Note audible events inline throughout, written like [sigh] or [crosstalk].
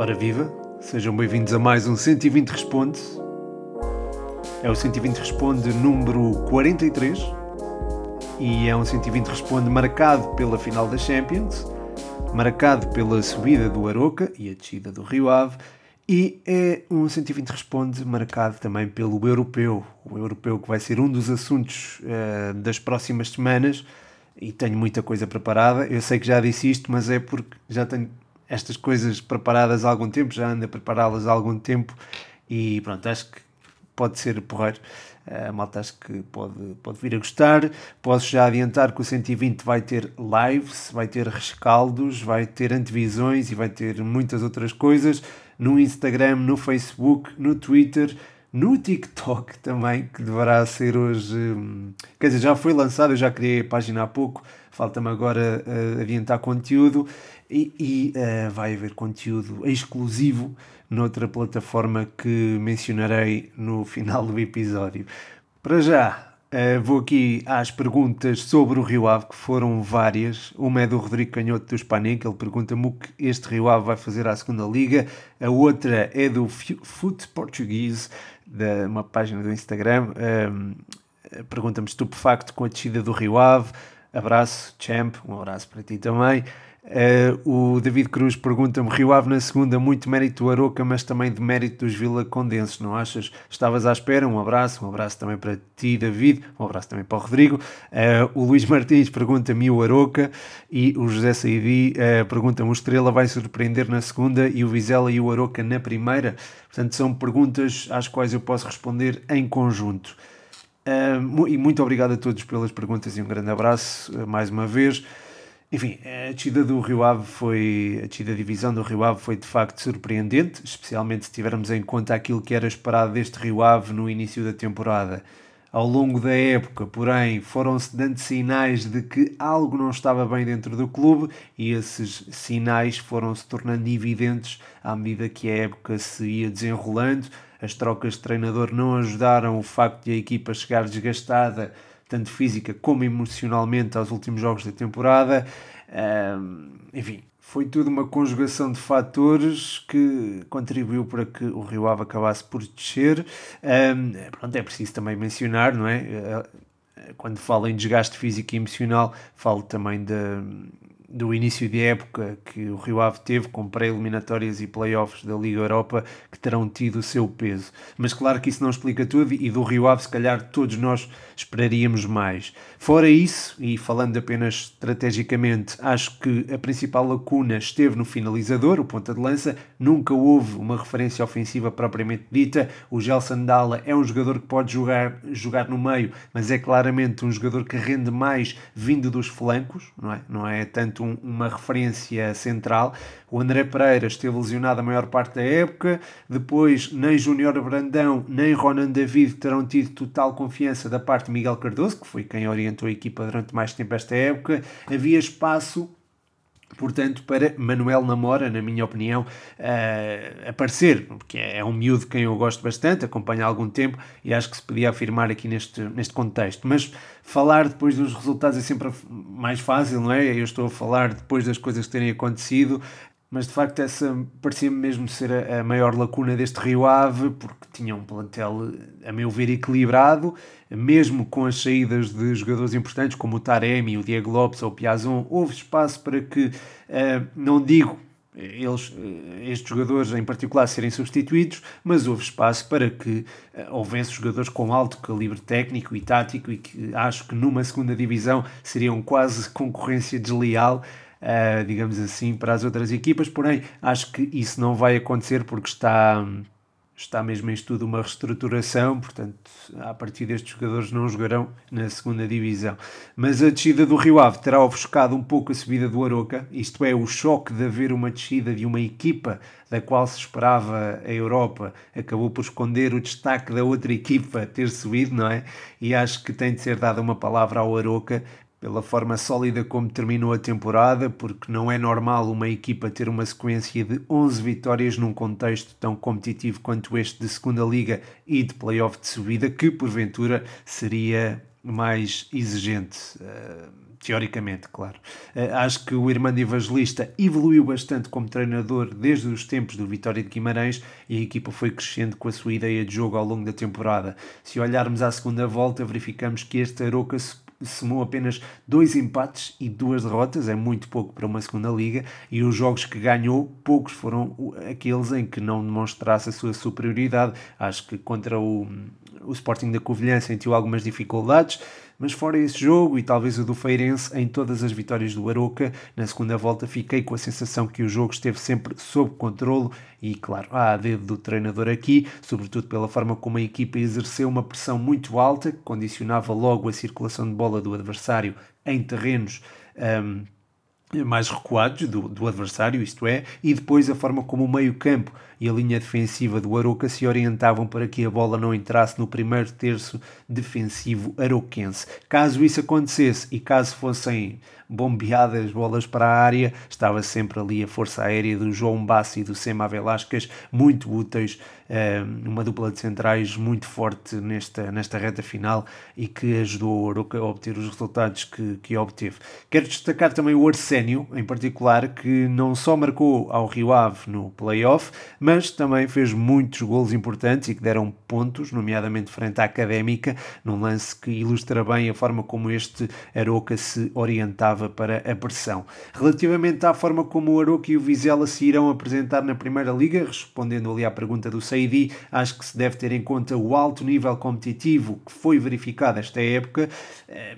Ora viva, sejam bem-vindos a mais um 120 Responde. É o 120 Responde número 43 e é um 120 Responde marcado pela final da Champions, marcado pela subida do Aroca e a descida do Rio Ave e é um 120 Responde marcado também pelo Europeu, o Europeu que vai ser um dos assuntos uh, das próximas semanas e tenho muita coisa preparada. Eu sei que já disse isto, mas é porque já tenho estas coisas preparadas há algum tempo, já ando a prepará-las há algum tempo e pronto, acho que pode ser porreiro. Eh, a malta acho que pode, pode vir a gostar. Posso já adiantar que o 120 vai ter lives, vai ter rescaldos, vai ter antevisões e vai ter muitas outras coisas no Instagram, no Facebook, no Twitter, no TikTok também, que deverá ser hoje. Hum, quer dizer, já foi lançado, eu já criei a página há pouco, falta-me agora uh, adiantar conteúdo e, e uh, vai haver conteúdo exclusivo noutra plataforma que mencionarei no final do episódio. Para já, Uh, vou aqui às perguntas sobre o Rio Ave, que foram várias. Uma é do Rodrigo Canhoto do Hispanic, ele pergunta-me o que este Rio Ave vai fazer à segunda Liga. A outra é do Foot Português, de uma página do Instagram. Um, pergunta-me estupefacto com a descida do Rio Ave. Abraço, champ, um abraço para ti também. Uh, o David Cruz pergunta-me: Rio Ave na segunda, muito mérito do Aroca, mas também de mérito dos Vila Condenses, não achas? Estavas à espera? Um abraço, um abraço também para ti, David, um abraço também para o Rodrigo. Uh, o Luís Martins pergunta-me o Aroca e o José Saidi uh, pergunta-me: o Estrela vai surpreender na segunda e o Vizela e o Aroca na primeira? Portanto, são perguntas às quais eu posso responder em conjunto. Uh, e muito obrigado a todos pelas perguntas e um grande abraço mais uma vez. Enfim, a descida do Rio Ave foi, a descida da divisão do Rio Ave foi de facto surpreendente, especialmente se tivermos em conta aquilo que era esperado deste Rio Ave no início da temporada. Ao longo da época, porém, foram-se dando sinais de que algo não estava bem dentro do clube e esses sinais foram se tornando evidentes à medida que a época se ia desenrolando. As trocas de treinador não ajudaram o facto de a equipa chegar desgastada tanto física como emocionalmente, aos últimos jogos da temporada. Um, enfim, foi tudo uma conjugação de fatores que contribuiu para que o Rio Ave acabasse por descer. Um, pronto, é preciso também mencionar, não é? Quando falo em desgaste físico e emocional, falo também de, do início de época que o Rio Ave teve, com pré-eliminatórias e playoffs da Liga Europa, que terão tido o seu peso. Mas claro que isso não explica tudo e do Rio Ave, se calhar, todos nós esperaríamos mais. Fora isso, e falando apenas estrategicamente, acho que a principal lacuna esteve no finalizador, o ponta de lança. Nunca houve uma referência ofensiva propriamente dita. O Gelson Dalla é um jogador que pode jogar, jogar no meio, mas é claramente um jogador que rende mais vindo dos flancos, não é? Não é tanto um, uma referência central. O André Pereira esteve lesionado a maior parte da época, depois nem Júnior Brandão nem Ronan David terão tido total confiança da parte de Miguel Cardoso, que foi quem orientou a equipa durante mais tempo esta época. Havia espaço portanto, para Manuel Namora, na minha opinião, uh, aparecer, porque é, é um miúdo quem eu gosto bastante, acompanho há algum tempo e acho que se podia afirmar aqui neste, neste contexto. Mas falar depois dos resultados é sempre mais fácil, não é? Eu estou a falar depois das coisas que terem acontecido, mas de facto essa parecia-me mesmo ser a, maior lacuna deste Rio Ave, porque tinha um plantel, a meu ver, equilibrado, mesmo com as saídas de jogadores importantes como o Taremi, o Diego Lopes ou o Piazon, houve espaço para que, uh, não digo eles, eh, estes jogadores em particular serem substituídos, mas houve espaço para que uh, houvesse jogadores com alto calibre técnico e tático e que acho que numa segunda divisão seriam quase [laughs] concorrência desleal uh, digamos assim, para as outras equipas, porém acho que isso não vai acontecer porque está, está mesmo em estudo uma reestruturação, portanto, a partir destes jogadores não jogarão na segunda divisão. Mas a descida do Rio Ave terá ofuscado um pouco a subida do Aroca, isto é, o choque de haver uma descida de uma equipa da qual se esperava a Europa, acabou por esconder o destaque da outra equipa ter subido, não é? E acho que tem de ser dada uma palavra ao Aroca pela forma sólida como terminou a temporada, porque não é normal uma equipa ter uma sequência de 11 vitórias num contexto tão competitivo quanto este de segunda liga e de playoff de subida, que porventura seria mais exigente. Uh, teoricamente, claro. Uh, acho que o Irmão Evangelista evoluiu bastante como treinador desde os tempos do Vitória de Guimarães e a equipa foi crescendo com a sua ideia de jogo ao longo da temporada. Se olharmos à segunda volta, verificamos que este Aroca somou apenas dois empates e duas derrotas, é muito pouco para uma segunda liga, e os jogos que ganhou, poucos foram aqueles em que não demonstrasse a sua superioridade. Acho que contra o, o Sporting da Covilhã sentiu algumas dificuldades, mas fora esse jogo e talvez o do Feirense, em todas as vitórias do Aroca, na segunda volta fiquei com a sensação que o jogo esteve sempre sob controlo e, claro, há a dedo do treinador aqui, sobretudo pela forma como a equipa exerceu uma pressão muito alta, que condicionava logo a circulação de bola do adversário em terrenos. Um, mais recuados do, do adversário, isto é, e depois a forma como o meio-campo e a linha defensiva do Aroca se orientavam para que a bola não entrasse no primeiro terço defensivo aroquense. Caso isso acontecesse e caso fossem bombeadas bolas para a área, estava sempre ali a força aérea do João Bassi e do Sema Velasquez, muito úteis, uma dupla de centrais muito forte nesta, nesta reta final e que ajudou o Aroca a obter os resultados que, que obteve. Quero destacar também o Arsénio, em particular, que não só marcou ao Rio Ave no play-off, mas também fez muitos golos importantes e que deram pontos, nomeadamente frente à Académica, num lance que ilustra bem a forma como este Aroca se orientava para a pressão. Relativamente à forma como o Aroca e o Vizela se irão apresentar na Primeira Liga, respondendo ali à pergunta do Acho que se deve ter em conta o alto nível competitivo que foi verificado esta época. Eh,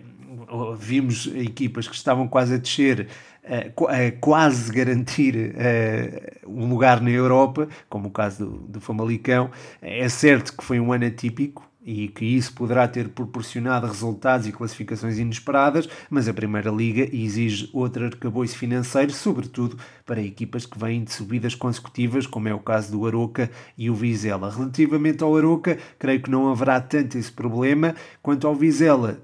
vimos equipas que estavam quase a descer a quase garantir uh, um lugar na Europa, como o caso do, do Famalicão. É certo que foi um ano atípico, e que isso poderá ter proporcionado resultados e classificações inesperadas, mas a Primeira Liga exige outro arcabouço financeiro, sobretudo para equipas que vêm de subidas consecutivas, como é o caso do Aroca e o Vizela. Relativamente ao Aroca, creio que não haverá tanto esse problema. Quanto ao Vizela,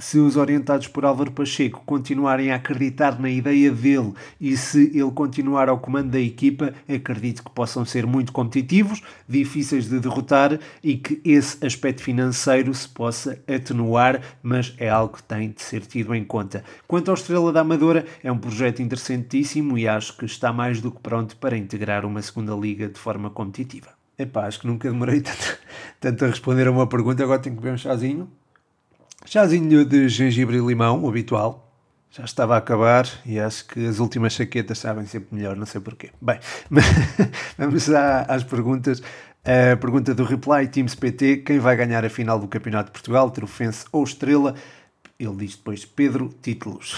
se os orientados por Álvaro Pacheco continuarem a acreditar na ideia dele e se ele continuar ao comando da equipa, acredito que possam ser muito competitivos, difíceis de derrotar e que esse aspecto financeiro se possa atenuar, mas é algo que tem de ser tido em conta. Quanto ao Estrela da Amadora, é um projeto interessantíssimo e acho que está mais do que pronto para integrar uma segunda liga de forma competitiva. Epá, acho que nunca demorei [laughs] tanto, tanto a responder a uma pergunta, agora tenho que beber um chazinho. Chazinho de gengibre e limão, habitual. Já estava a acabar e acho que as últimas chaquetas sabem sempre melhor, não sei porquê. Bem, [laughs] vamos às perguntas. A pergunta do Reply Teams PT: quem vai ganhar a final do Campeonato de Portugal, Trofense ou Estrela? Ele diz depois Pedro Títulos.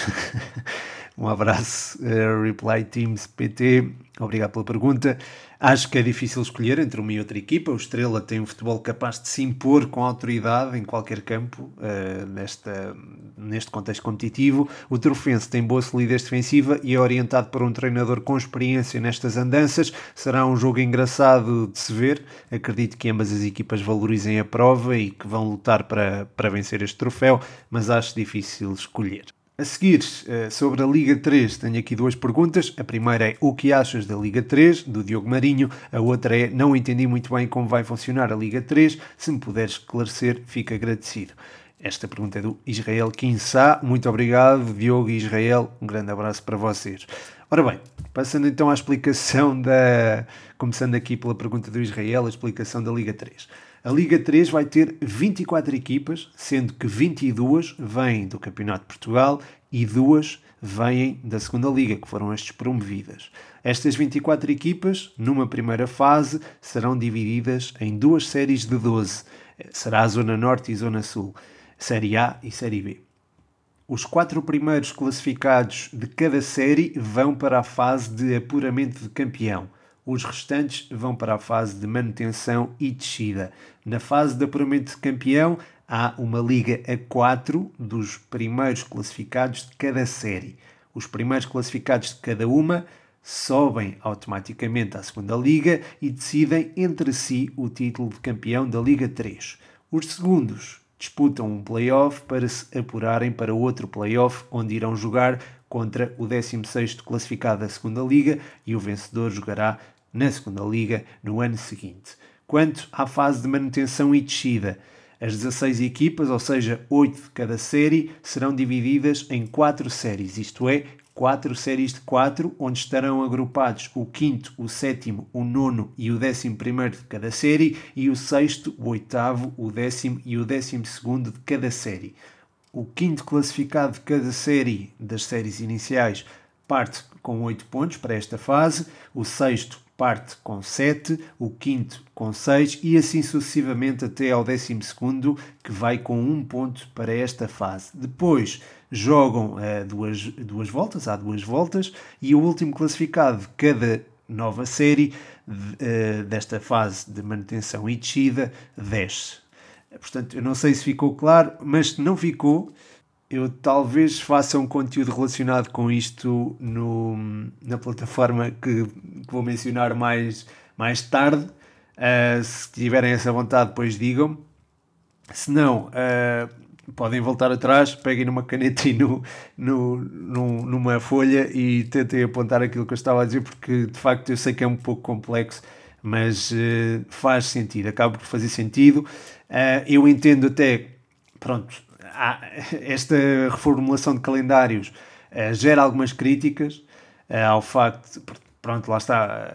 [laughs] um abraço, uh, Reply Teams PT. Obrigado pela pergunta. Acho que é difícil escolher entre uma e outra equipa. O Estrela tem um futebol capaz de se impor com autoridade em qualquer campo uh, nesta, neste contexto competitivo. O Trofense tem boa solidez defensiva e é orientado para um treinador com experiência nestas andanças. Será um jogo engraçado de se ver. Acredito que ambas as equipas valorizem a prova e que vão lutar para, para vencer este troféu, mas acho difícil escolher. A seguir, eh, sobre a Liga 3, tenho aqui duas perguntas. A primeira é o que achas da Liga 3, do Diogo Marinho. A outra é não entendi muito bem como vai funcionar a Liga 3. Se me puderes esclarecer, fico agradecido. Esta pergunta é do Israel Kinsá. Muito obrigado, Diogo e Israel. Um grande abraço para vocês. Ora bem, passando então à explicação da. Começando aqui pela pergunta do Israel, a explicação da Liga 3. A Liga 3 vai ter 24 equipas, sendo que 22 vêm do Campeonato de Portugal e duas vêm da Segunda Liga, que foram as despromovidas. Estas 24 equipas, numa primeira fase, serão divididas em duas séries de 12. Será a Zona Norte e Zona Sul, Série A e Série B. Os quatro primeiros classificados de cada série vão para a fase de apuramento de campeão. Os restantes vão para a fase de manutenção e descida. Na fase de apuramento de campeão, há uma liga a 4 dos primeiros classificados de cada série. Os primeiros classificados de cada uma sobem automaticamente à segunda liga e decidem entre si o título de campeão da Liga 3. Os segundos disputam um play-off para se apurarem para outro play-off onde irão jogar contra o 16º classificado da segunda liga e o vencedor jogará na segunda liga no ano seguinte. Quanto à fase de manutenção e descida, As 16 equipas, ou seja, 8 de cada série, serão divididas em 4 séries, isto é, 4 séries de 4, onde estarão agrupados o quinto, o sétimo, o nono e o décimo primeiro de cada série, e o sexto, o oitavo, o décimo e o décimo segundo de cada série. O quinto classificado de cada série das séries iniciais parte com 8 pontos para esta fase, o sexto parte com 7, o quinto com 6 e assim sucessivamente até ao décimo segundo, que vai com 1 ponto para esta fase. Depois jogam uh, duas, duas voltas, há duas voltas, e o último classificado de cada nova série uh, desta fase de manutenção e descida desce. Portanto, eu não sei se ficou claro, mas se não ficou, eu talvez faça um conteúdo relacionado com isto no, na plataforma que, que vou mencionar mais, mais tarde. Uh, se tiverem essa vontade, depois digam-me. Se não, uh, podem voltar atrás, peguem numa caneta e no, no, no, numa folha e tentem apontar aquilo que eu estava a dizer, porque de facto eu sei que é um pouco complexo, mas uh, faz sentido, acaba por fazer sentido. eu entendo até, pronto, esta reformulação de calendários uh, gera algumas críticas uh, ao facto, pronto, lá está,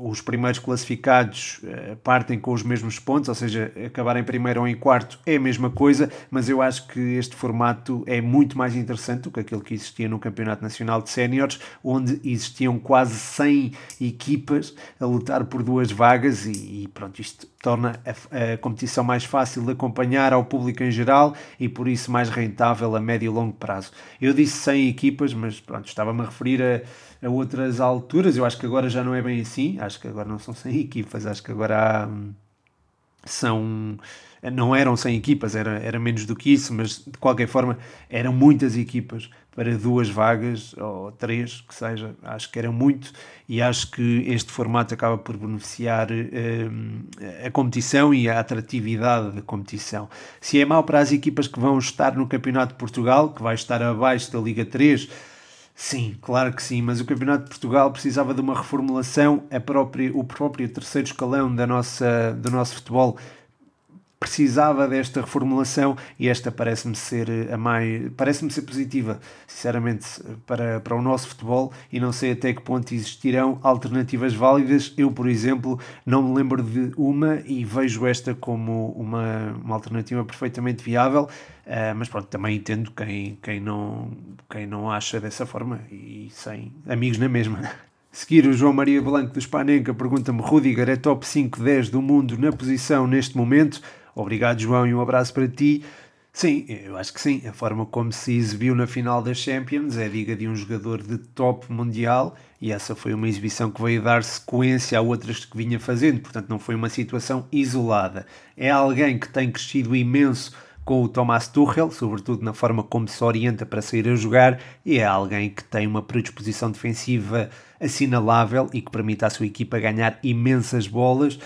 os primeiros classificados uh, partem com os mesmos pontos, ou seja, acabar em primeiro ou em quarto é a mesma coisa, mas eu acho que este formato é muito mais interessante do que aquele que existia no Campeonato Nacional de Séniores, onde existiam quase 100 equipas a lutar por duas vagas e, e pronto, isto torna a, a, competição mais fácil de acompanhar ao público em geral e por isso mais rentável a médio e longo prazo. Eu disse 100 equipas, mas pronto, estava-me a referir a a outras alturas. Eu acho que agora já não é bem assim. Acho que agora não são 100 [laughs] equipas. Acho que agora há, são. Não eram 100 equipas, era, era menos do que isso, mas de qualquer forma eram muitas equipas para duas vagas ou três, que seja. Acho que eram muito e acho que este formato acaba por beneficiar eh, a competição e a atratividade da competição. Se é mau para as equipas que vão estar no Campeonato de Portugal, que vai estar abaixo da Liga 3 Sim, claro que sim, mas o Campeonato de Portugal precisava de uma reformulação. A própria, o próprio terceiro escalão da nossa, do nosso futebol precisava desta reformulação e esta parece-me ser a mais parece-me ser positiva sinceramente para, para o nosso futebol e não sei até que ponto existirão alternativas válidas eu por exemplo não me lembro de uma e vejo esta como uma, uma alternativa perfeitamente viável Uh, mas pronto, também entendo quem, quem, não, quem não acha dessa forma e sem amigos na mesma. [laughs] Seguir o João Maria Blanco do Spanenka pergunta-me: Rudiger é top 5, 10 do mundo na posição neste momento? Obrigado, João, e um abraço para ti. Sim, eu acho que sim. A forma como se exibiu na final das Champions é diga de um jogador de top mundial e essa foi uma exibição que veio dar sequência a outras que vinha fazendo, portanto, não foi uma situação isolada. É alguém que tem crescido imenso com o Thomas Tuchel, sobretudo na forma como se orienta para sair a jogar, e é alguém que tem uma predisposição defensiva assinalável e que permite à sua equipa ganhar imensas bolas.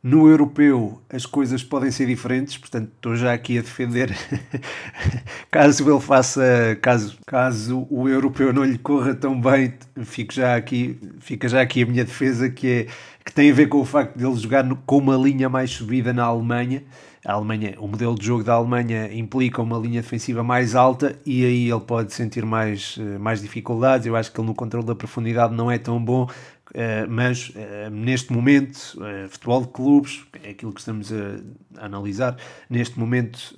No europeu as coisas podem ser diferentes, portanto estou já aqui a defender [laughs] caso ele faça, caso, caso o europeu não lhe corra tão bem, fico já aqui, fica já aqui a minha defesa que é que tem a ver com o facto de ele jogar no, com uma linha mais subida na Alemanha a Alemanha, o modelo de jogo da Alemanha implica uma linha defensiva mais alta e aí ele pode sentir mais, eh, mais dificuldades. Eu acho que ele no controle da profundidade não é tão bom, mas eh, neste momento, futebol de clubes, é aquilo que estamos a, analisar. Neste momento,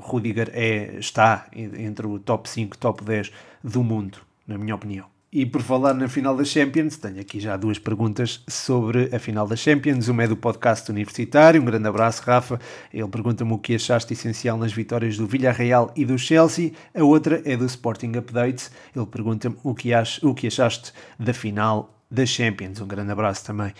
Rudiger é, está entre o top 5, top 10 do mundo, na minha opinião. E por falar na final da Champions, tenho aqui já duas perguntas sobre a final da Champions. Uma é do podcast universitário. Um grande abraço, Rafa. Ele pergunta-me o que achaste essencial nas vitórias do Villarreal e do Chelsea. A outra é do Sporting Updates. Ele pergunta-me o, que o que achaste da final da Champions. Um grande abraço também.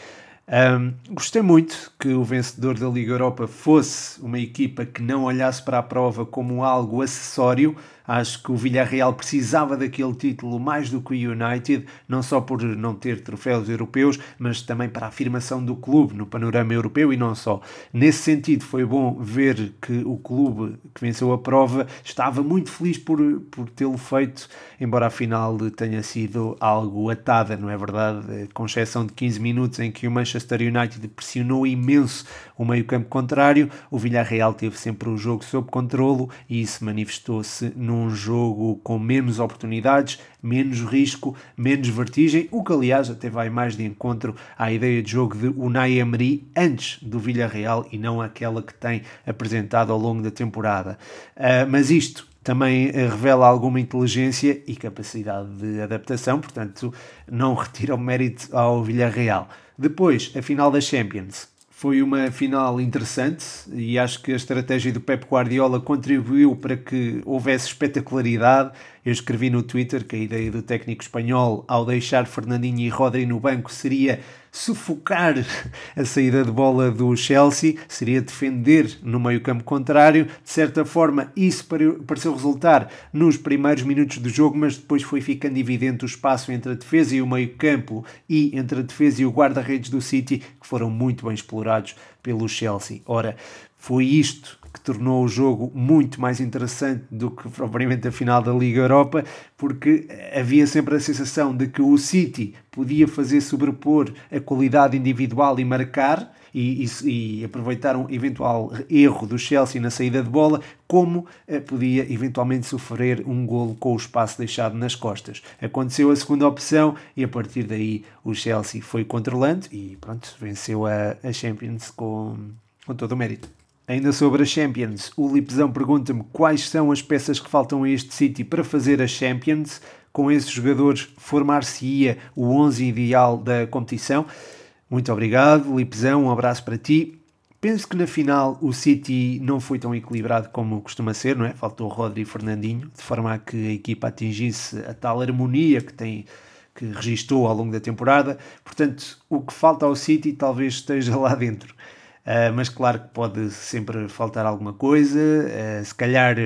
Um, gostei muito que o vencedor da Liga Europa fosse uma equipa que não olhasse para a prova como algo acessório, Acho que o Villarreal precisava daquele título mais do que o United, não só por não ter troféus europeus, mas também para a afirmação do clube no panorama europeu e não só. Nesse sentido, foi bom ver que o clube que venceu a prova estava muito feliz por, por tê-lo feito, embora a final tenha sido algo atada, não é verdade? Com exceção de 15 minutos em que o Manchester United pressionou imenso o meio-campo contrário, o Villarreal teve sempre o jogo sob controlo e isso manifestou-se num jogo com menos oportunidades, menos risco, menos vertigem, o que aliás até vai mais de encontro à ideia de jogo de Unai Emery antes do Villarreal e não aquela que tem apresentado ao longo da temporada. Uh, mas isto também eh, revela alguma inteligência e capacidade de adaptação, portanto, não retira o mérito ao Villarreal. Depois, a final da Champions. Foi uma final interessante e acho que a estratégia do Pep Guardiola contribuiu para que houvesse espetacularidade. Eu escrevi no Twitter que a ideia do técnico espanhol, ao deixar Fernandinho e Rodri no banco, seria sufocar a saída de bola do Chelsea, seria defender no meio-campo contrário. De certa forma, isso pareceu resultar nos primeiros minutos do jogo, mas depois foi ficando evidente o espaço entre a defesa e o meio-campo e entre a defesa e o guarda-redes do City, que foram muito bem explorados pelo Chelsea. Ora, foi isto que tornou o jogo muito mais interessante do que propriamente a final da Liga Europa, porque havia sempre a sensação de que o City podia fazer sobrepor a qualidade individual e marcar. E, e, e, aproveitar um eventual erro do Chelsea na saída de bola, como eh, podia eventualmente sofrer um golo com o espaço deixado nas costas. Aconteceu a segunda opção e a partir daí o Chelsea foi controlando e pronto, venceu a, a Champions com, com todo o mérito. Ainda sobre a Champions, o Lipzão pergunta-me quais são as peças que faltam a este City para fazer a Champions. Com esses jogadores, formar-se-ia o 11 ideal da competição. Muito obrigado, Lipzão, um abraço para ti. Penso que na final o City não foi tão equilibrado como costuma ser, não é? Faltou Rodri e Fernandinho, de forma a que a equipa atingisse a tal harmonia que tem que registou ao longo da temporada. Portanto, o que falta ao City talvez esteja lá dentro. Uh, mas claro que pode sempre faltar alguma coisa, uh, se calhar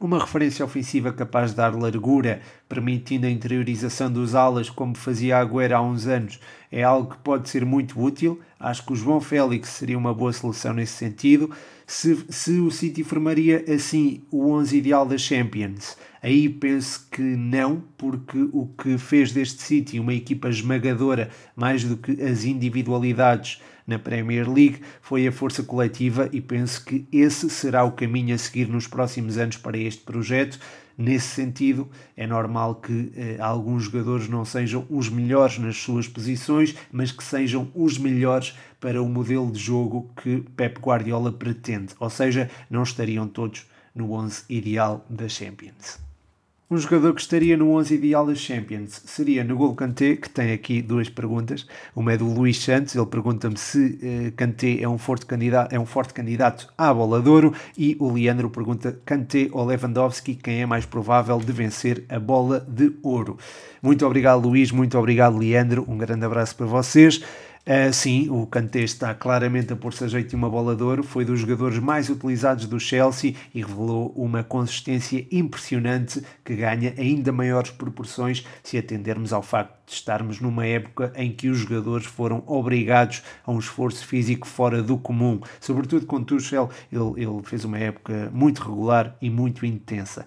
uma referência ofensiva capaz de dar largura, permitindo a interiorização dos alas como fazia Agüero há uns anos, é algo que pode ser muito útil. Acho que o João Félix seria uma boa solução nesse sentido. Se, se o City formaria assim o 11 ideal da Champions, aí penso que não, porque o que fez deste City uma equipa esmagadora mais do que as individualidades na Premier League foi a força coletiva e penso que esse será o caminho a seguir nos próximos anos para este projeto. Nesse sentido, é normal que eh, alguns jogadores não sejam os melhores nas suas posições, mas que sejam os melhores para o modelo de jogo que Pep Guardiola pretende. Ou seja, não estariam todos no 11 ideal da Champions. Um jogador que estaria no 11 ideal das Champions seria N'Golo Kanté, que tem aqui duas perguntas. Uma é do Luís Santos, ele pergunta-me se uh, Kanté é um, forte candidato, é um forte candidato à bola de ouro e o Leandro pergunta Kanté ou Lewandowski, quem é mais provável de vencer a bola de ouro. Muito obrigado Luís, muito obrigado Leandro, um grande abraço para vocês. Uh, sim, o Kanté está claramente a pôr-se a jeito de uma bola de ouro, foi dos jogadores mais utilizados do Chelsea e revelou uma consistência impressionante que ganha ainda maiores proporções se atendermos ao facto de estarmos numa época em que os jogadores foram obrigados a um esforço físico fora do comum. Sobretudo com Tuchel, ele, ele fez uma época muito regular e muito intensa.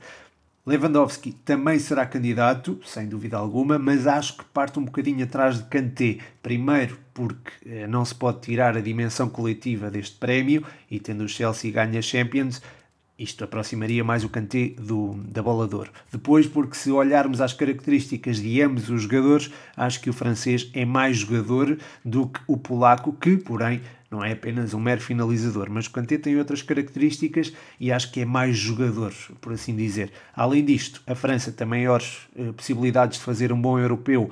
Lewandowski também será candidato, sem dúvida alguma, mas acho que parte um bocadinho atrás de Kanté. Primeiro, porque eh, não se pode tirar a dimensão coletiva deste prémio e tendo o Chelsea ganha Champions, isto aproximaria mais o Kanté do, da bola de ouro. Depois, porque se olharmos às características de ambos os jogadores, acho que o francês é mais jogador do que o polaco, que, porém, não é apenas um mero finalizador, mas o Kanté tem outras características e acho que é mais jogador, por assim dizer. Além disto, a França tem maiores eh, possibilidades de fazer um bom europeu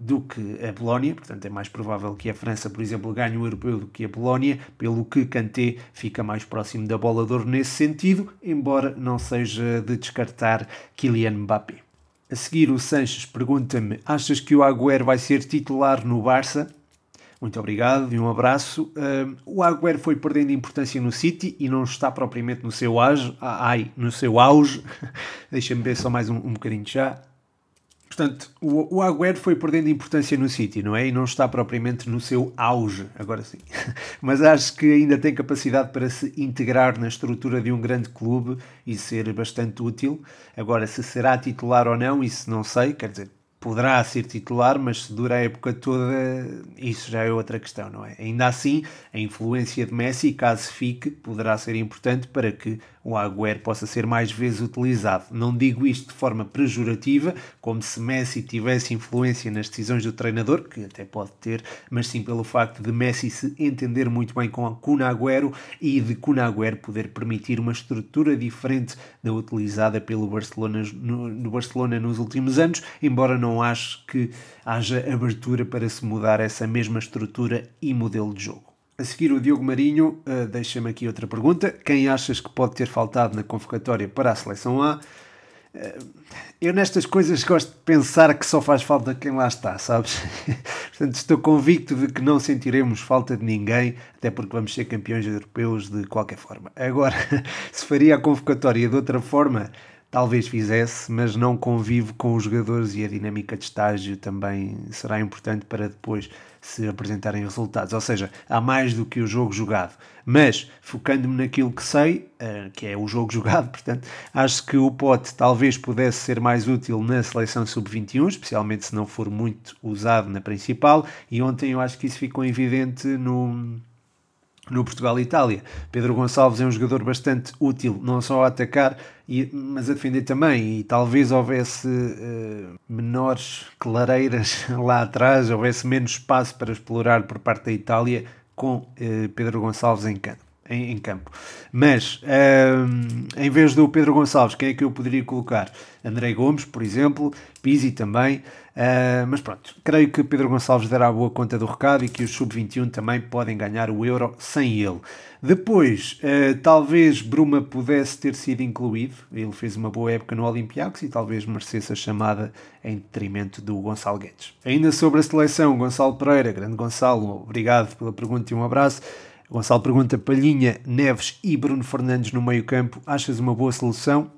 do que a Polónia, portanto é mais provável que a França, por exemplo, ganhe o europeu do que a Polónia, pelo que Kanté fica mais próximo da bola de ouro nesse sentido, embora não seja de descartar Kylian Mbappé. A seguir, o Sanches pergunta-me: achas que o Agüero vai ser titular no Barça? Muito obrigado e um abraço. O Agüero foi perdendo importância no City e não está propriamente no seu auge. Ai, no seu auge. [laughs] Deixa-me ver só mais um, um bocadinho já. Portanto, o, o Agüero foi perdendo importância no City, não é? E não está propriamente no seu auge, agora sim. [laughs] Mas acho que ainda tem capacidade para se integrar na estrutura de um grande clube e ser bastante útil. Agora, se será titular ou não, isso não sei. Quer dizer, poderá ser titular, mas se dura a época toda, isso já é outra questão, não é? Ainda assim, a influência de Messi, caso fique, poderá ser importante para que o Agüero possa ser mais vezes utilizado. Não digo isto de forma pejorativa, como se Messi tivesse influência nas decisões do treinador, que até pode ter, mas sim pelo facto de Messi se entender muito bem com a Kun Agüero e de Kun Agüero poder permitir uma estrutura diferente da utilizada pelo Barcelona no, no Barcelona nos últimos anos, embora não ache que haja abertura para se mudar essa mesma estrutura e modelo de jogo. A seguir, o Diogo Marinho uh, deixa-me aqui outra pergunta. Quem achas que pode ter faltado na convocatória para a seleção A? Uh, eu nestas coisas gosto de pensar que só faz falta quem lá está, sabes? [laughs] Portanto, estou convicto de que não sentiremos falta de ninguém, até porque vamos ser campeões europeus de qualquer forma. Agora, [laughs] se faria a convocatória de outra forma, talvez fizesse, mas não convivo com os jogadores e a dinâmica de estágio também será importante para depois se apresentarem resultados. Ou seja, há mais do que o jogo jogado. Mas, focando-me naquilo que sei, uh, que é o jogo [laughs] jogado, portanto, acho que o pote talvez pudesse ser mais útil na seleção sub-21, especialmente se não for muito usado na principal. E ontem eu acho que isso ficou evidente no, no Portugal-Itália. Pedro Gonçalves é um jogador bastante útil, não só a atacar, mas a defender também. E talvez houvesse uh, menores clareiras [laughs] lá atrás, houvesse menos espaço para explorar por parte da Itália com uh, Pedro Gonçalves em campo. Em, em campo. Mas, uh, em vez do Pedro Gonçalves, quem é que eu poderia colocar? André Gomes, por exemplo, Pizzi também. Uh, mas pronto, creio que Pedro Gonçalves dará boa conta do recado e que os sub-21 também podem ganhar o Euro sem ele. Depois, uh, talvez Bruma pudesse ter sido incluído, ele fez uma boa época no Olympiacos e talvez merecesse a chamada em detrimento do Gonçalo Guedes. Ainda sobre a seleção, Gonçalo Pereira, grande Gonçalo, obrigado pela pergunta e um abraço. Gonçalo pergunta: Palhinha, Neves e Bruno Fernandes no meio-campo, achas uma boa solução?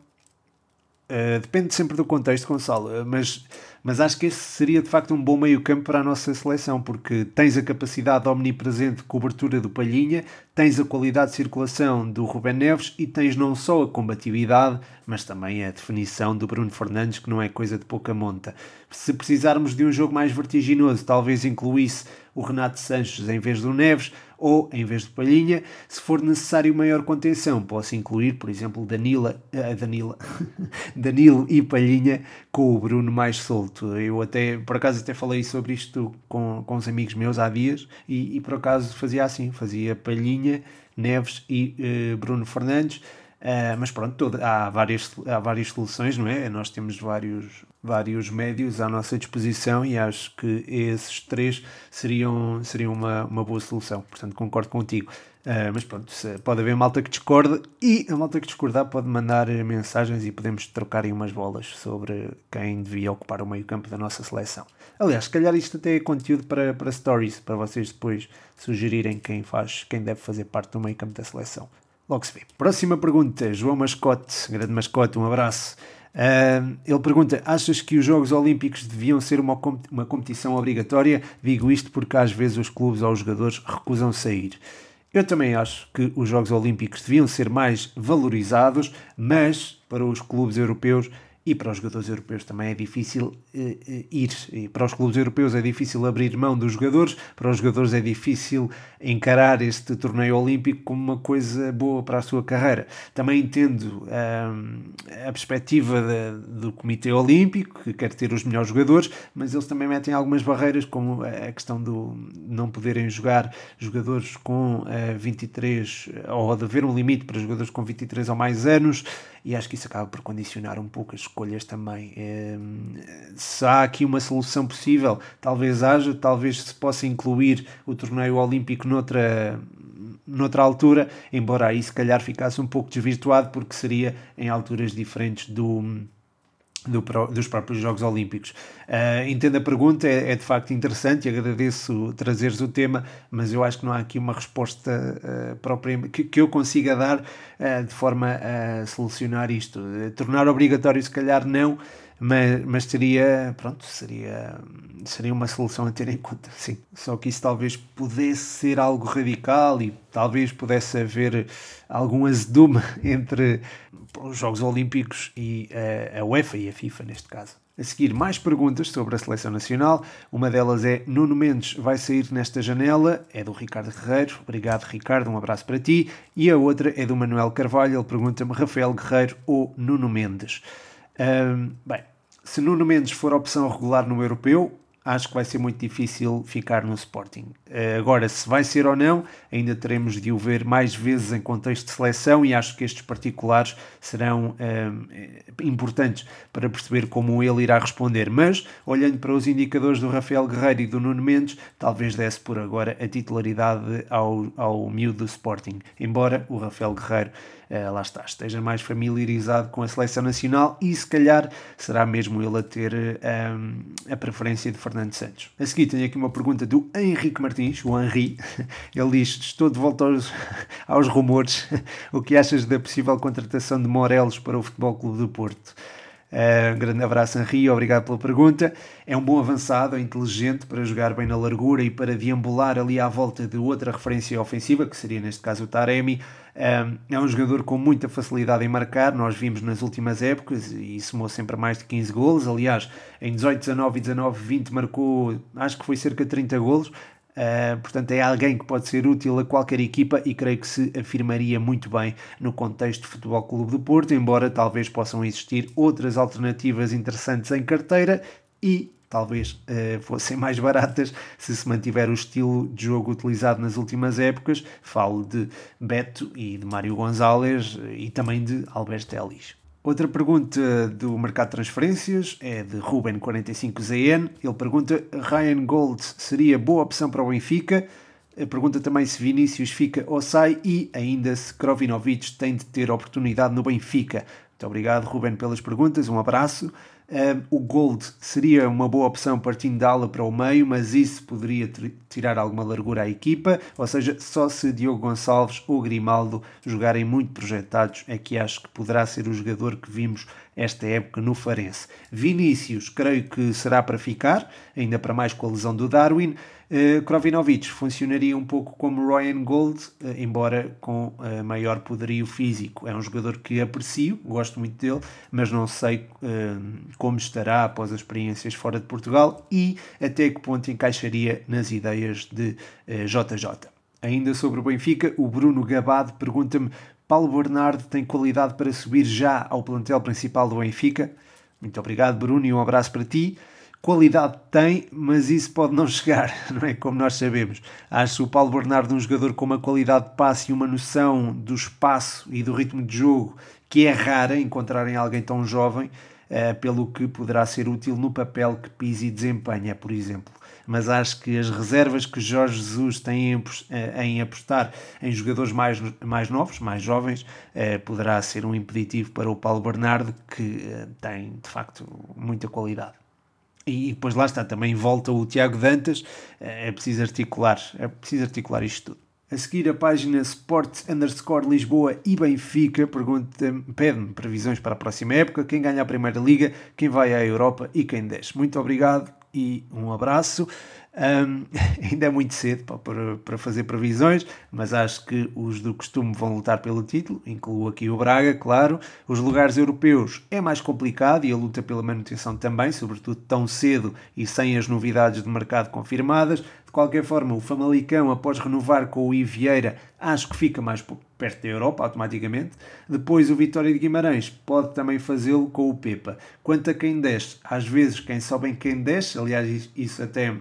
Uh, depende sempre do contexto, Gonçalo, mas mas acho que esse seria de facto um bom meio-campo para a nossa seleção, porque tens a capacidade omnipresente de cobertura do Palhinha, tens a qualidade de circulação do Ruben Neves e tens não só a combatividade, mas também a definição do Bruno Fernandes, que não é coisa de pouca monta. Se precisarmos de um jogo mais vertiginoso, talvez incluísse o Renato Sanches em vez do Neves ou em vez de Palhinha. Se for necessário maior contenção, posso incluir, por exemplo, Danila, uh, Danila, [laughs] Danilo e Palhinha com o Bruno mais solto. Eu até, por acaso, até falei sobre isto com, com os amigos meus há dias e, e por acaso fazia assim, fazia Palhinha, Neves e uh, Bruno Fernandes Uh, mas pronto, toda, há, várias, há várias soluções, não é? Nós temos vários, vários médios à nossa disposição e acho que esses três seriam, seriam uma, uma boa solução. Portanto, concordo contigo. Uh, mas pronto, pode haver malta que discorda e a malta que discordar pode mandar mensagens e podemos trocar aí umas bolas sobre quem devia ocupar o meio campo da nossa seleção. Aliás, se calhar isto até é conteúdo para, para stories, para vocês depois sugerirem quem faz, quem deve fazer parte do meio campo da seleção. Logo se vê. Próxima pergunta, João Mascote, grande mascote, um abraço. Uh, ele pergunta: Achas que os Jogos Olímpicos deviam ser uma, uma competição obrigatória? Digo isto porque às vezes os clubes ou os jogadores recusam sair. Eu também acho que os Jogos Olímpicos deviam ser mais valorizados, mas para os clubes europeus e para os jogadores europeus também é difícil uh, ir. E para os clubes europeus é difícil abrir mão dos jogadores, para os jogadores é difícil encarar este torneio olímpico como uma coisa boa para a sua carreira. Também entendo um, a perspectiva de, do Comitê Olímpico, que quer ter os melhores jogadores, mas eles também metem algumas barreiras, como a questão do não poderem jogar jogadores com uh, eh, 23, ou de haver um limite para jogadores com 23 ou mais anos, e acho que isso acaba por condicionar um pouco as escolhas também. Um, se há aqui uma solução possível, talvez haja, talvez se possa incluir o torneio olímpico noutra, noutra altura, embora aí se calhar ficasse um pouco desvirtuado, porque seria em alturas diferentes do, do, dos próprios Jogos Olímpicos. Uh, entendo a pergunta, é, é, de facto interessante e agradeço trazeres o tema, mas eu acho que não há aqui uma resposta uh, própria que, que, eu consiga dar uh, de forma a solucionar isto. tornar obrigatório, se calhar, não, mas, mas seria, pronto, seria, seria uma solução a ter em conta, sim. Só que isso talvez pudesse ser algo radical e talvez pudesse haver algum azedume [laughs] entre os Jogos Olímpicos e a, a UEFA e a FIFA, neste caso. A seguir, mais perguntas sobre a seleção nacional. Uma delas é: Nuno Mendes vai sair nesta janela? É do Ricardo Guerreiro. Obrigado, Ricardo. Um abraço para ti. E a outra é do Manuel Carvalho. Ele pergunta-me: Rafael Guerreiro ou Nuno Mendes? Bem, se Nuno Mendes for opção regular no europeu, acho que vai ser muito difícil ficar no Sporting. Eh, agora, se vai ser ou não, ainda teremos de o ver mais vezes em contexto de seleção e acho que estes particulares serão eh, importantes para perceber como ele irá responder. Mas, olhando para os indicadores do Rafael Guerreiro e do Nuno Mendes, talvez desse por agora a titularidade ao, ao miúdo do Sporting. Embora o Rafael Guerreiro lá está, esteja mais familiarizado com a seleção nacional e se calhar será mesmo ele a ter uh, a preferência de Fernando Santos. A seguir tenho aqui uma pergunta do Henrique Martins, o Henri. [laughs] Ele diz: Estou de volta aos, [laughs] aos rumores. [laughs] o que achas da possível contratação de Morelos para o Futebol Clube do Porto? Uh, um grande abraço, Henri, obrigado pela pergunta. É um bom avançado, é inteligente para jogar bem na largura e para deambular ali à volta de outra referência ofensiva, que seria neste caso o Taremi. É um jogador com muita facilidade em marcar, nós vimos nas últimas épocas e somou sempre mais de 15 golos. Aliás, em 18, 19 e 19, 20 marcou, acho que foi cerca de 30 golos. Uh, portanto, é alguém que pode ser útil a qualquer equipa e creio que se afirmaria muito bem no contexto do Futebol Clube do Porto, embora talvez possam existir outras alternativas interessantes em carteira e talvez uh, fossem mais baratas se se mantiver o estilo de jogo utilizado nas últimas épocas. Falo de Beto e de Mário Gonzalez e também de Alberto Ellis. Outra pergunta do mercado de transferências é de Ruben45ZN. Ele pergunta: Ryan Gold seria boa opção para o Benfica? Pergunta também se Vinícius fica ou sai e ainda se Krovinovic tem de ter oportunidade no Benfica. Muito obrigado, Ruben, pelas perguntas. Um abraço. O Gold seria uma boa opção partindo da ala para o meio, mas isso poderia tirar alguma largura à equipa, ou seja, só se Diogo Gonçalves ou Grimaldo jogarem muito projetados é que acho que poderá ser o jogador que vimos esta época no Farense. Vinícius, creio que será para ficar, ainda para mais com a lesão do Darwin. Uh, funcionaria um pouco como Ryan Gold, uh, embora com uh, maior poderio físico. É um jogador que aprecio, gosto muito dele, mas não sei como estará após as experiências fora de Portugal e até que ponto encaixaria nas ideias de JJ. Ainda sobre o Benfica, o Bruno Gabado pergunta-me: Paulo Bernardo tem qualidade para subir já ao plantel principal do Benfica? Muito obrigado, Bruno, e um abraço para ti. Qualidade tem, mas isso pode não [laughs] chegar, não é? Como nós sabemos. Acho o Paulo Bernardo um jogador com uma qualidade de passe e uma noção do espaço e do ritmo de jogo que é rara encontrar em alguém tão jovem, uh, pelo que poderá ser útil no papel que Pizzi desempenha, por exemplo. Mas acho que as reservas que Jorge Jesus tem em, eh, apostar em jogadores mais, mais novos, mais jovens, uh, poderá ser um impeditivo para o Paulo Bernardo, que tem de facto muita qualidade. E depois lá está, também volta o Tiago Dantas, eh, é preciso articular, é preciso articular isto tudo. A seguir a página Sport underscore Lisboa e Benfica pede-me previsões para a próxima época, quem ganha a Primeira Liga, quem vai à Europa e quem desce. Muito obrigado e um abraço. Um, [laughs] ainda é muito cedo para, para fazer previsões, mas acho que os do costume vão lutar pelo título, incluo aqui o Braga, claro. Os lugares europeus é mais complicado e a luta pela manutenção também, sobretudo tão cedo e sem as novidades de mercado confirmadas. De qualquer forma, o Famalicão, após renovar com o Ivieira, acho que fica mais perto da Europa automaticamente. Depois, o Vitória de Guimarães pode também fazê-lo com o Pepa. Quanto a quem desce, às vezes quem sobe em quem desce, aliás, isso até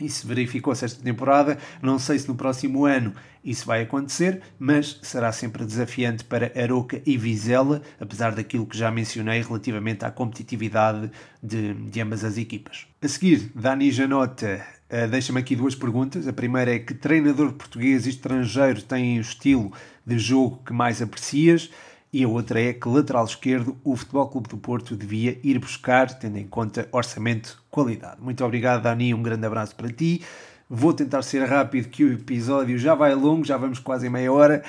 isso verificou-se esta temporada. Não sei se no próximo ano isso vai acontecer, mas será sempre desafiante para Aroca e Vizela, apesar daquilo que já mencionei relativamente à competitividade de, de ambas as equipas. A seguir, Dani Janota uh, deixa-me aqui duas perguntas. A primeira é que treinador português e estrangeiro tem o estilo de jogo que mais aprecias? E a outra é que lateral esquerdo o Futebol Clube do Porto devia ir buscar, tendo em conta orçamento, qualidade. Muito obrigado, Dani, um grande abraço para ti. Vou tentar ser rápido, que o episódio já vai longo, já vamos quase em meia hora.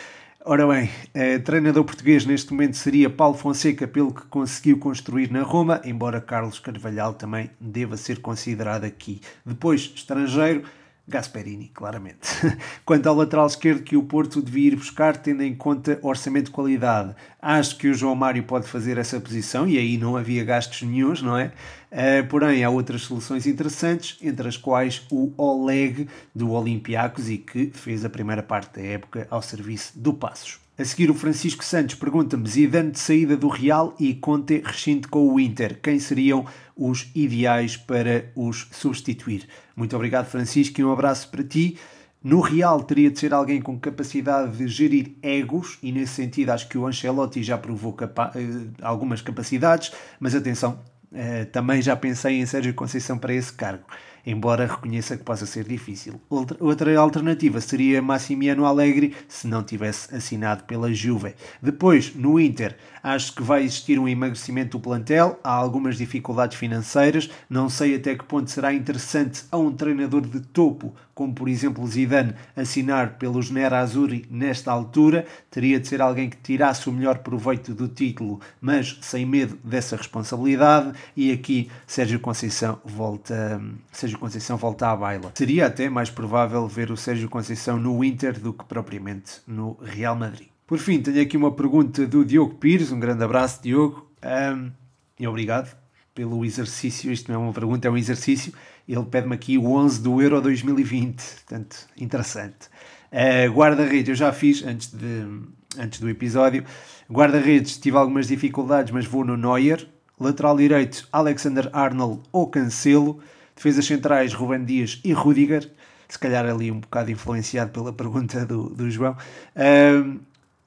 Ora bem, eh, treinador português neste momento seria Paulo Fonseca, pelo que conseguiu construir na Roma, embora Carlos Carvalhal também deva ser considerado aqui. Depois, estrangeiro, Gasperini, claramente. [laughs] Quanto ao lateral esquerdo que o Porto devia ir buscar, tendo em conta orçamento de qualidade, acho que o João Mário pode fazer essa posição e aí não havia gastos nenhums, não é? Uh, porém, há outras soluções interessantes, entre as quais o Oleg do Olympiacos e que fez a primeira parte da época ao serviço do Passos. A seguir, o Francisco Santos pergunta-me: Zidane de saída do Real e Conte rescinde com o Inter. Quem seriam os ideais para os substituir? Muito obrigado, Francisco, e um abraço para ti. No Real teria de ser alguém com capacidade de gerir egos, e nesse sentido acho que o Ancelotti já provou capa eh, algumas capacidades, mas atenção, eh, também já pensei em Sérgio Conceição para esse cargo embora reconheça que possa ser difícil. Outra, alternativa seria Massimiano Allegri, se não tivesse assinado pela Juve. Depois, no Inter, acho que vai existir um emagrecimento do plantel, há algumas dificuldades financeiras, não sei até que ponto será interessante a um treinador de topo, como por exemplo Zidane, assinar pelos Nerazzurri nesta altura, teria de ser alguém que tirasse o melhor proveito do título, mas sem medo dessa responsabilidade, e aqui Sérgio Conceição volta, Sérgio Conceição volta à baila. Seria até mais provável ver o Sérgio Conceição no Inter do que propriamente no Real Madrid. Por fim, tenho aqui uma pergunta do Diogo Pires. Um grande abraço, Diogo. Um, e obrigado pelo exercício. Isto não é uma pergunta, é um exercício. Ele pede-me aqui o 11 do Euro 2020. Portanto, interessante. Uh, Guarda-redes, eu já fiz antes, de, antes do episódio. Guarda-redes, tive algumas dificuldades, mas vou no Neuer. Lateral direito, Alexander Arnold ou Cancelo. Defesas centrais, Ruben Dias e Rudiger. Se calhar ali um bocado influenciado pela pergunta do, do João.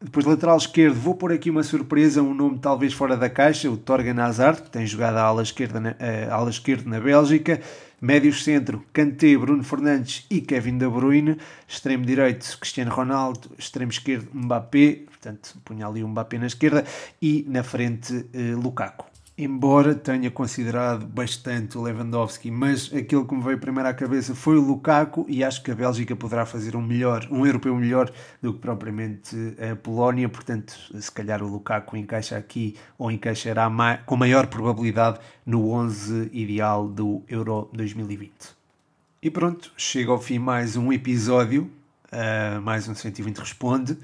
Depois, lateral esquerdo, vou pôr aqui uma surpresa, um nome talvez fora da caixa, o Torgan Hazard, que tem jogado a ala esquerda na, a ala esquerda na Bélgica. Médios centro, Kanté, Bruno Fernandes e Kevin De Bruyne. Extremo direito, Cristiano Ronaldo. Extremo esquerdo, Mbappé. Portanto, punha ali o Mbappé na esquerda. E na frente, eh, Lukaku embora tenha considerado bastante o Lewandowski, mas aquilo que me veio primeiro à cabeça foi o Lukaku e acho que a Bélgica poderá fazer um melhor, um europeu melhor do que propriamente a Polónia, portanto, se calhar o Lukaku encaixa aqui ou encaixará com maior probabilidade no 11 ideal do Euro 2020. E pronto, chega ao fim mais um episódio, uh, mais um 120 Responde.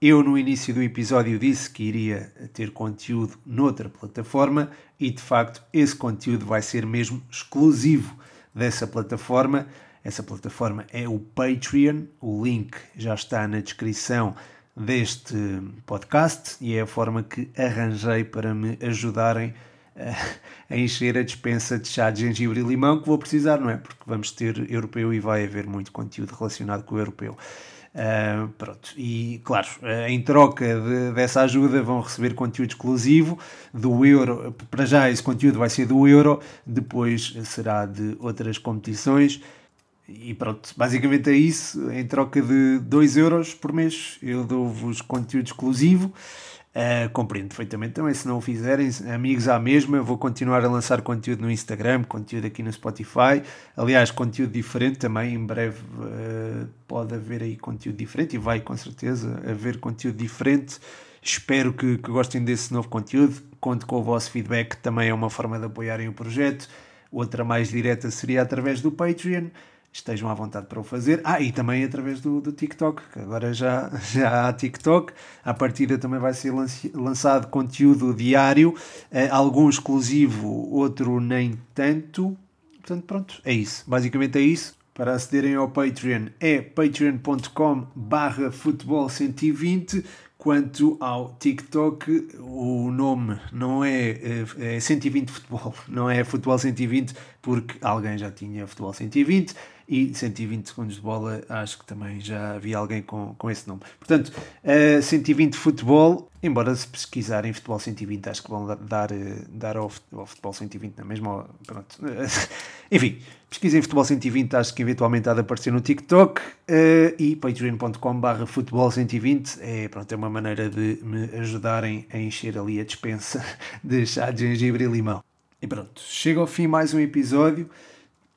Eu, no início do episódio, disse que iria ter conteúdo noutra plataforma e, de facto, esse conteúdo vai ser mesmo exclusivo dessa plataforma. Essa plataforma é o Patreon. O link já está na descrição deste podcast e é a forma que arranjei para me ajudarem a encher a dispensa de chá de gengibre e limão que vou precisar, não é? Porque vamos ter europeu e vai haver muito conteúdo relacionado com o europeu. Uh, pronto, e claro, uh, em troca de, dessa ajuda vão receber conteúdo exclusivo do Euro. Para já, esse conteúdo vai ser do Euro, depois será de outras competições. E pronto, basicamente é isso. Em troca de 2 euros por mês, eu dou-vos conteúdo exclusivo. Uh, compreendo perfeitamente também. Se não o fizerem, amigos à mesma, vou continuar a lançar conteúdo no Instagram, conteúdo aqui no Spotify. Aliás, conteúdo diferente também. Em breve uh, pode haver aí conteúdo diferente e vai com certeza haver conteúdo diferente. Espero que, que gostem desse novo conteúdo. Conto com o vosso feedback, também é uma forma de apoiarem o projeto. Outra mais direta seria através do Patreon estejam à vontade para o fazer. Ah, e também através do, do TikTok, que agora já, [laughs] já há TikTok. À partida também vai ser lançado conteúdo diário, eh, algum exclusivo, outro nem tanto. Portanto, pronto, é isso. Basicamente é isso. Para acederem ao Patreon é patreon.com barra futebol 120 Quanto ao TikTok, o nome não é, é 120 Futebol, [laughs] não é Futebol 120, porque alguém já tinha Futebol 120 e 120 segundos de bola, acho que também já havia alguém com, com esse nome. Portanto, uh, 120 futebol, embora se pesquisarem futebol 120, acho que vão dar, dar ao, ao futebol 120 na mesma. Pronto. [laughs] Enfim, pesquisem futebol 120, acho que eventualmente há de aparecer no TikTok uh, e patreon.com/barra futebol 120 é, pronto, é uma maneira de me ajudarem a encher ali a dispensa [laughs] de chá de gengibre e limão. E pronto, chega ao fim mais um episódio.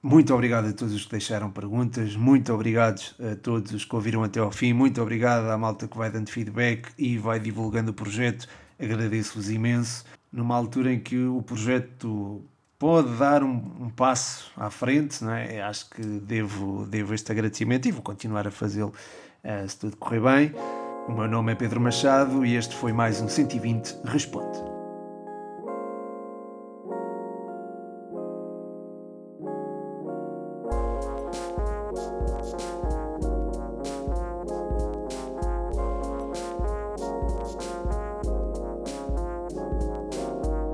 Muito obrigado a todos os que deixaram perguntas, muito obrigado a todos os que ouviram até ao fim, muito obrigado à malta que vai dando feedback e vai divulgando o projeto. Agradeço-vos imenso. Numa altura em que o projeto pode dar um, um, passo à frente, não é? acho que devo, devo este agradecimento e vou continuar a fazê-lo uh, se tudo correr bem. O meu nome é Pedro Machado e este foi mais um 120 Responde.